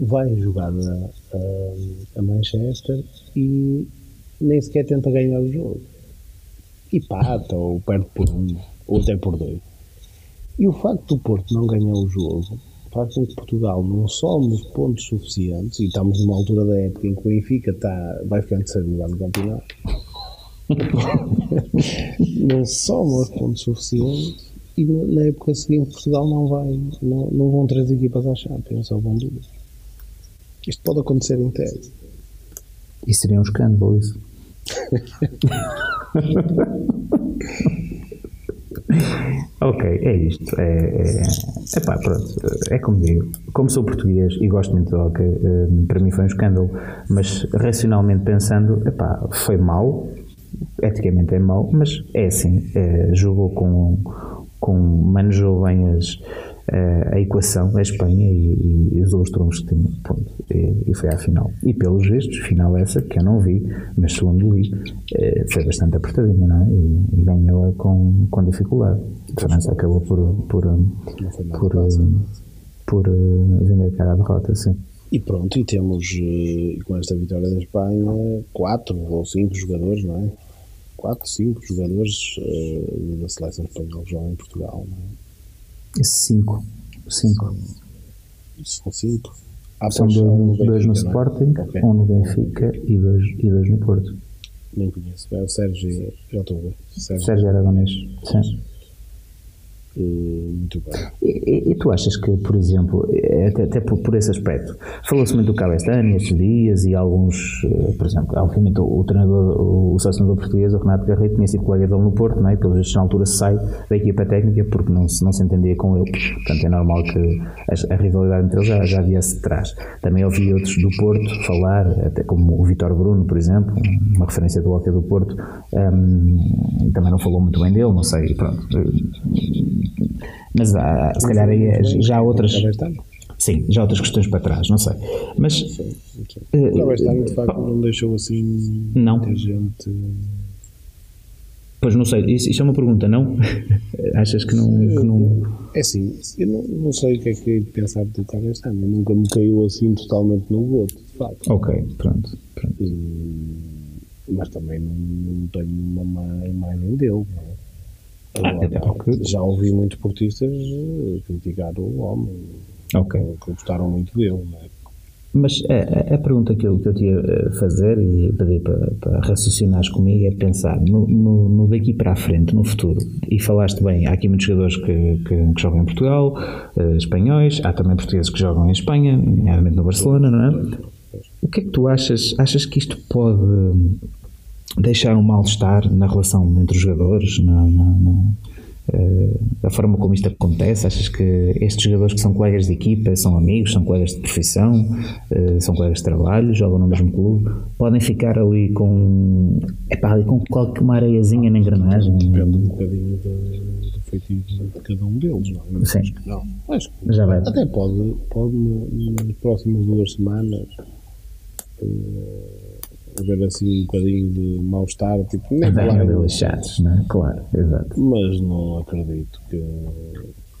vai jogar a, a Manchester e nem sequer tenta ganhar o jogo e pata, ou perde por um, ou até por dois. E o facto do Porto não ganhar o jogo faz com que Portugal não some os pontos suficientes, e estamos numa altura da época em que o Benfica está, vai terceiro lugar no campeonato, não soma os pontos suficientes, e na na época seguinte Portugal não vai, não, não vão três equipas à Champions, só vão duas. Isto pode acontecer em tese. isso seria um escândalo. Isso. Ok, é isto. É, é, pronto, é como digo. Como sou português e gosto muito de hockey, eh, para mim foi um escândalo, mas racionalmente pensando, epá, foi mau, eticamente é mau, mas é assim. eh, jogou com, com manejou bem as, a equação, a Espanha e, e, os outros trunfos que tinha. Ponto. E, e, foi à final. E pelos vistos, final essa, que eu não vi, mas segundo li, eh, foi bastante apertadinha, não é? E, e ganhou-a com, com dificuldade. A França acabou por, por, por, por, por vender cara à derrota, sim. E pronto, e temos com esta vitória da Espanha quatro ou cinco jogadores, não é? Quatro, cinco jogadores da seleção espanhola jogam em Portugal, não é? Cinco. Cinco. São cinco. Ah, São dois, no, dois no é? Sporting, okay. um no Benfica e dois, e dois no Porto. Nem conheço. É o Sérgio. A ver. Sérgio, Sérgio Aragonês. Sim. Muito bem. E, e, tu achas que, por exemplo, até, até por, por, esse aspecto, falou-se muito do Cabestani estes dias e alguns, eh, por exemplo, obviamente o, o treinador, o, o selecionador português, o Renato Garreiro, tinha sido colega dele no Porto, não é? Pelos vistos, na altura sai da equipa técnica porque não se, não se entendia com ele. Portanto, é normal que a, a rivalidade entre eles já, já viesse de trás. Também ouvi outros do Porto falar, até como o Vitor Bruno, por exemplo, uma referência do Hockey do Porto, um, também não falou muito bem dele, não sei, pronto mas há, se calhar aí é, já há outras. Sim, já há outras questões para trás, não sei. Mas. O Cabestano, de facto, não deixou assim. Não. Muita gente. Pois não sei, isso, isso, é uma pergunta, não? Achas que não, que não. É assim, eu não, não sei o que é que é de pensar do Cabestano. Nunca me caiu assim totalmente no gosto, de facto. Ok, pronto. pronto. mas também não, não tenho uma má imagem dele, não é? Agora, ah, já ouvi muitos portistas eh, criticar o homem, okay. que gostaram muito dele. É? Mas a, a, pergunta que eu, que eu te ia eh, fazer e pedir para, para raciocinares comigo é pensar no, no, no, daqui para a frente, no futuro. E falaste bem, há aqui muitos jogadores que, que, que jogam em Portugal, uh, espanhóis, há também portugueses que jogam em Espanha, nomeadamente no Barcelona, não é? O que é que tu achas? Achas que isto pode deixar um mal-estar na relação entre os jogadores, na, na, na uh, a forma como isto acontece? Achas que estes jogadores que são colegas de equipa, são amigos, são colegas de profissão, uh, são colegas de trabalho, jogam no mesmo clube, podem ficar ali com, epá, ali com qualquer uma areiazinha na engrenagem? Depende um bocadinho do, do feitiço de cada um deles, não é? Sim. Acho que não. Acho que Já vai. Até pode, pode nas próximas duas semanas. Uh, haver assim um bocadinho de mal-estar, tipo, nem falar. relaxados, não é? Claro, exato. Mas não acredito que.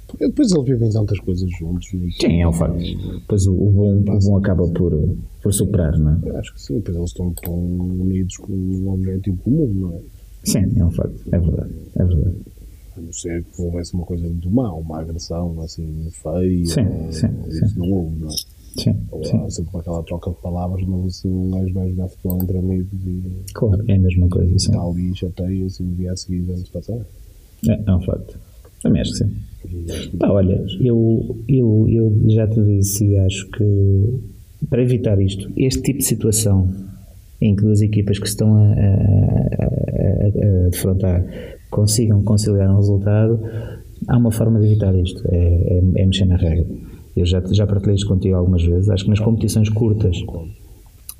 Porque depois eles vivem tantas coisas juntos. Sim, é o facto. Depois o, o, bom, o bom acaba por, por superar, não é? Acho que sim, depois eles estão tão unidos com um objetivo comum, não é? Sim, é um facto, é verdade, é verdade. A não ser que houvesse uma coisa muito má, uma agressão assim feia. Sim, sim, isso sim. não houve, não é? Sim, sim. sempre aquela troca de palavras, mas isso um gajo vai jogar futebol entre amigos e. Claro, é a mesma coisa. Sim. Está ali, chateia assim, no dia a seguir de passar. É, é um facto. Também acho que sim. Pá, olha, eu, eu, eu já te disse e acho que para evitar isto, este tipo de situação em que duas equipas que estão a, a, a, a defrontar consigam conciliar um resultado, há uma forma de evitar isto: é, é, é mexer na regra. Eu já, já partilhei isto contigo algumas vezes. Acho que nas competições curtas,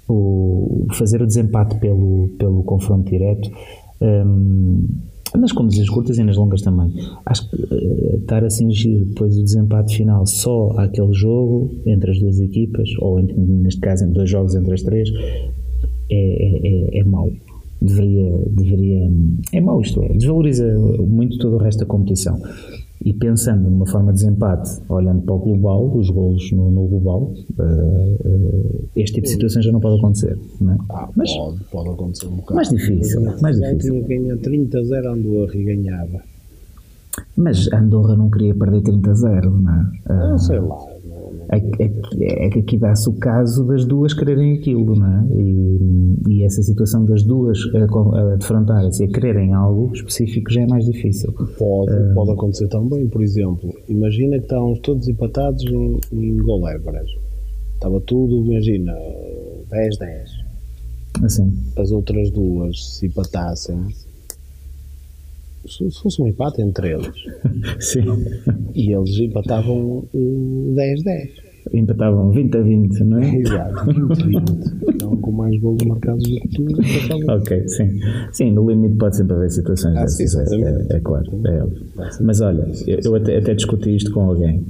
o, fazer o desempate pelo, pelo confronto direto, um, nas competições curtas e nas longas também, acho que uh, estar a cingir depois o desempate final só àquele jogo entre as duas equipas, ou entre, neste caso entre dois jogos entre as três, é, é, é, é mau. Deveria, deveria é mau isto é, desvaloriza muito todo o resto da competição e pensando numa forma de desempate, olhando para o global, os golos no, no global, uh, uh, este tipo de situação já não pode acontecer. Não é? ah, Mas, pode, pode acontecer um bocado. Mais difícil. Mais difícil. Ganha 30-0 Andorra e ganhava. Mas Andorra não queria perder 30-0, não é? Uh, não sei lá. É, é, é, que aqui dá-se o caso das duas quererem aquilo, não é? E, e essa situação das duas a, a defrontarem-se e a quererem algo específico já é mais difícil. Pode, uh, pode acontecer também, por exemplo, imagina que estávamos todos empatados em, em goléveras. Estava tudo, imagina, 10-10. Assim. As outras duas se empatassem, se fosse um empate entre eles. Sim. E eles empatavam 10-10. empatavam 20 a 20, não é? Exato, 20-20. Estavam com mais golos marcados do que tu. empatavam. Ok, sim. Sim, no limite pode sempre haver situações Ah, dessas, sim, é, é- é claro. é óbvio. Mas olha, eu, até, até discuti isto com alguém.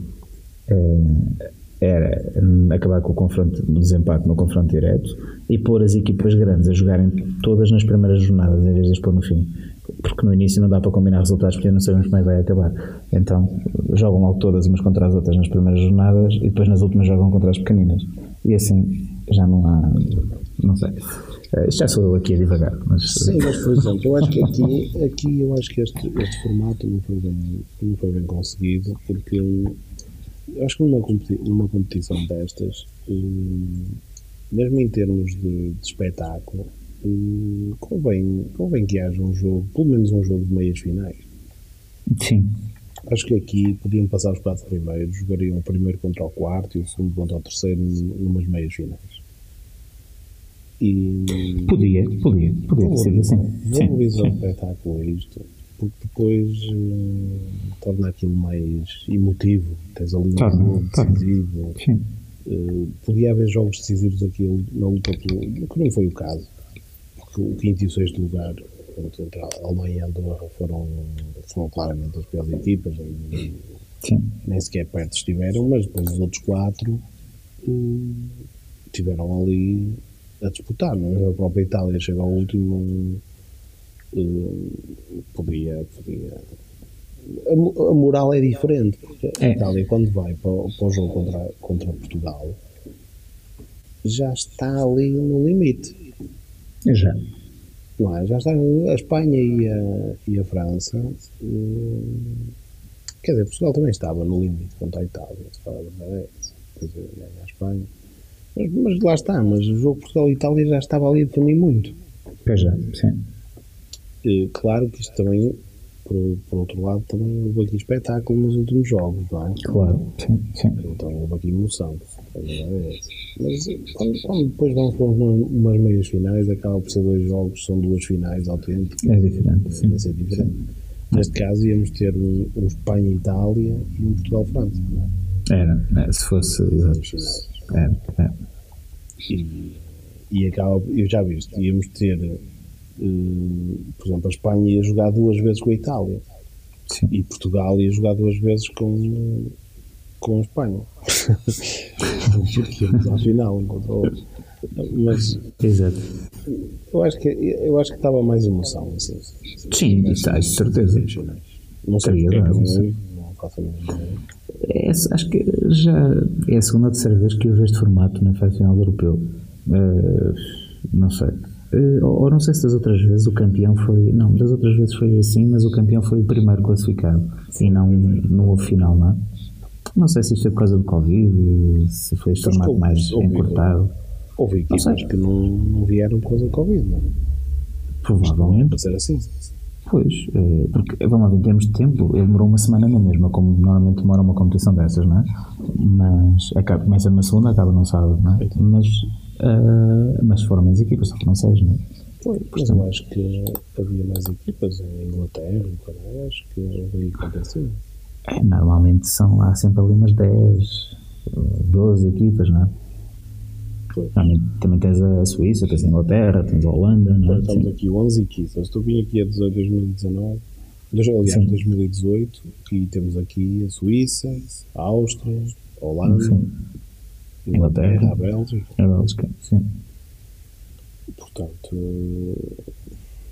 É, era acabar com o confronto, no desempate no confronto direto e pôr as equipas grandes a jogarem todas nas primeiras jornadas em vez de pôr no fim. Porque no início não dá para combinar resultados porque não sabemos como é que vai acabar. Então jogam logo todas umas contra as outras nas primeiras jornadas e depois nas últimas jogam contra as pequeninas. E assim já não há. Não sei. Eh, Isto já sou eu aqui a divagar, mas. Sim, mas por exemplo, eu acho que aqui, aqui eu acho que este, este formato não foi, bem, não foi bem conseguido porque eu acho que numa, numa competição destas, hum, mesmo em termos de, de espetáculo, hum, convém, convém que haja um jogo, pelo menos um jogo de meias finais. Sim. Acho que aqui podiam passar os quatro primeiros, jogariam o primeiro contra o quarto e o segundo contra o terceiro num- numas meias finais. E Podia, podia, podia sido assim. Sim, valorizar o espetáculo isto, porque depois eh, torna aquilo mais emotivo. Tens ali um jogo decisivo. Sim. Eh, podia haver jogos decisivos aqui na luta pelo. que não foi o caso. O quinto e o sexto lugar, portanto, entre a Alemanha e a Andorra, foram, foram claramente as piores equipas. e Sim. nem sequer perto estiveram, mas depois os outros quatro hum, tiveram ali a disputar. Não é? A própria Itália chega ao último, hum, hum, podia, podia. A, a moral é diferente, porque a É. Itália, quando vai para, o- para o jogo contra, contra Portugal, já está ali no limite. Já. Não é? Já está a Espanha e a, e a França. hum, quer dizer, Portugal também estava no limite contra a Itália, se fala a dizer, a Espanha. Mas, mas lá está, mas o jogo Portugal e Itália já estava ali a definir muito. Pois já, sim. Eh, claro que isto também, por, por outro lado, também houve aqui espetáculo nos últimos jogos, não é? Claro, sim, sim. Então houve aqui emoção. É. Mas eh, quando, quando depois vamos para uma- umas meias finais, acaba por ser dois jogos, são duas finais autênticas. É diferente, sim. Ser diferente. Neste caso íamos ter um, um Espanha-Itália e um Portugal-França. é? Era, é, se fosse. Era, era. E, e acaba, eu já viste, íamos ter, eh, por exemplo, a Espanha ia jogar duas vezes com a Itália Sim. e Portugal ia jogar duas vezes com, com Espanha. Porque final um contra o outro. Mas Exato. eu acho que, eu acho que estava mais emoção assim. Sim, isso, isso, certeza. Não sei Teria é dado, não. É, acho que já é a segunda ou terceira vez que eu vejo este formato na fase final do europeu. Eh, não sei. Ou, ou não sei se das outras vezes o campeão foi. Não, das outras vezes foi assim, mas o campeão foi o primeiro classificado e não no houve final, não é? Não sei se isto é por causa do Covid, se foi este formato mais houve- encurtado. Houve equipas que não, não vieram por causa do Covid, não é? Provavelmente. Para ser assim. Pois, eh, porque, vamos lá em termos de tempo, ele demorou uma semana na mesma, como normalmente demora uma competição dessas, não é? Mas acaba, começa na segunda, acaba no sábado, não é? Mas, eh, mas foram mais equipas, só foram seis, não é? Foi, mas eu acho que havia mais equipas em Inglaterra, em Canadá, acho que houve aí competição. É, Normalmente são, há sempre ali umas 10, eh, 12 equipas, não é? Pois. Também, tens a Suíça, tens a Inglaterra, tens a Holanda, não é? Então, estamos Sim. aqui 11 equipas. Estou vim aqui a 18 2019, dois- aliás, Sim. 2018, e temos aqui a Suíça, a Áustria, a Holanda, Sim. a Inglaterra, Inglaterra. a Bélgica. A Bélgica, sim. Portanto,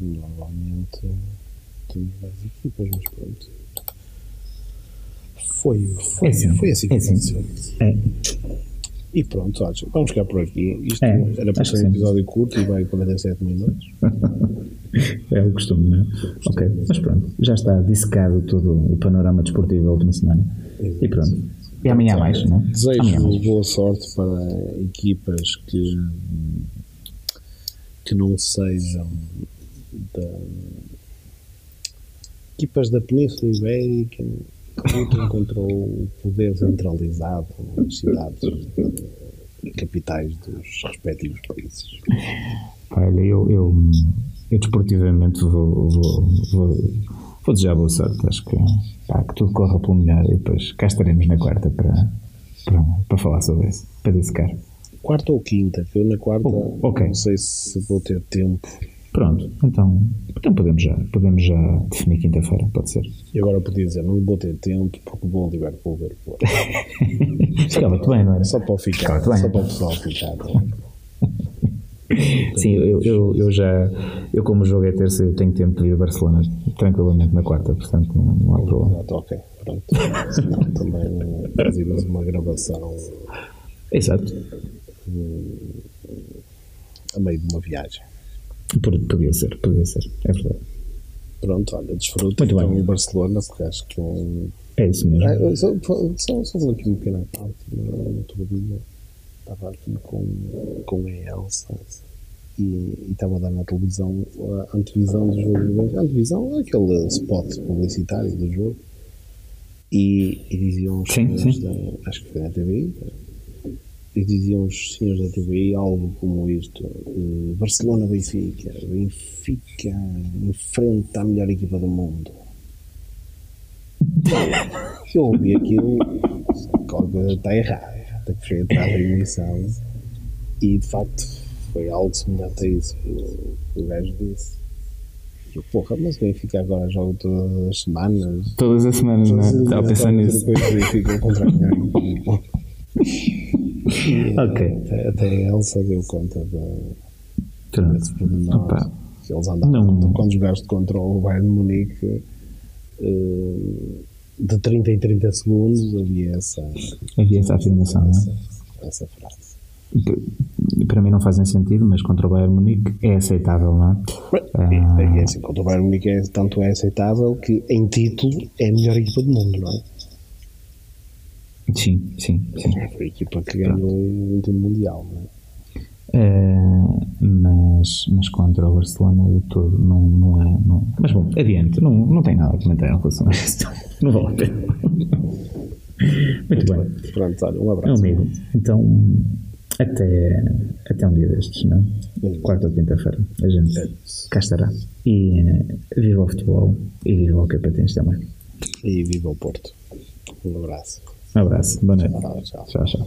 normalmente temos mais equipas, mas pronto. Foi, foi, É assim, foi assim que é assim. aconteceu. É, E pronto, olha, vamos ficar por aqui. Isto É, era para acho ser um episódio curto e vai 47 minutos. É o costume, não é? Ok, mas pronto, já está dissecado todo o panorama desportivo da última semana. E pronto. E amanhã mais, não é? Desejo Amanhã há mais. boa sorte para equipas que, que não sejam da, equipas da Península Ibérica lutam contra o poder centralizado nas cidades e capitais dos respectivos países. Olha, eu, eu, eu desportivamente vou, vou, vou, vou desejar boa sorte. Acho que, pá, que tudo corra pelo melhor e depois cá estaremos na quarta para, para, para falar sobre isso, para dissecar. Quarta ou quinta, eu na quarta Oh, ok. não sei se vou ter tempo. Pronto, então, então podemos, já, podemos já definir quinta-feira, pode ser. E agora podia dizer, não vou ter tempo porque vou Liverpool ver o. Ficava-te bem, não era? Só para o ficar, só para o pessoal ficar. tá Sim, eu, eu, eu já, eu como o jogo é terça, eu tenho tempo de ir a Barcelona tranquilamente na quarta, portanto não, não há problema. Pronto, ok, pronto. Senão também fazíamos uma gravação Exato, a meio de uma viagem. Pod- podia ser, podia ser, é verdade. Pronto, olha, desfruto Muito então bem. em Barcelona, porque acho que é um. É isso mesmo. Ah, só, só, só vou aqui um pequeno parte. No outro dia estava aqui com, com a Elsa e, e estava a dar na televisão a antevisão do jogo. do Benfica. A antevisão é aquele spot publicitário do jogo. E, e diziam os Sim, sim. da. Acho que foi na TVI. E diziam os senhores da TVI algo como isto: eh, Barcelona-Benfica. Benfica enfrenta a melhor equipa do mundo. Eu ouvi aquilo, qualquer coisa está errada. Até que fui atrás da emissão e de facto foi algo semelhante a isso que o, que o gajo disse. Eu, porra, mas o Benfica agora joga todas as semanas. Todas as semanas, não é? Estava a pensar nisso. Depois o Benfica contra a. E, Ok. Até, até a Elsa deu conta de, Pronto. eles andavam, Não. quando jogaste contra o Bayern de Munique, eh, de 30 em 30 segundos havia essa, Havia essa afirmação, não é? essa, essa frase. Para mim não fazem sentido, mas contra o Bayern Munique é aceitável, não é? E é assim, contra o Bayern de Munique é, tanto é aceitável que em título é a melhor equipa do mundo, não é? Sim, sim, sim. Foi a equipa que ganhou o último Mundial, não é? Eh, mas, mas contra o Barcelona de todo não, não é. Não. Mas bom, adiante, não, não tem nada a comentar em relação a isto. Não vale a pena. Muito bem. Pronto, olha, um abraço. amigo, então até, até um dia destes, não é? Quarta ou quinta-feira, a gente cá estará. E eh, viva o futebol e viva o Capatins também. E viva o Porto. Um abraço. Um abraço, boa noite. Tchau, tchau. Tchau,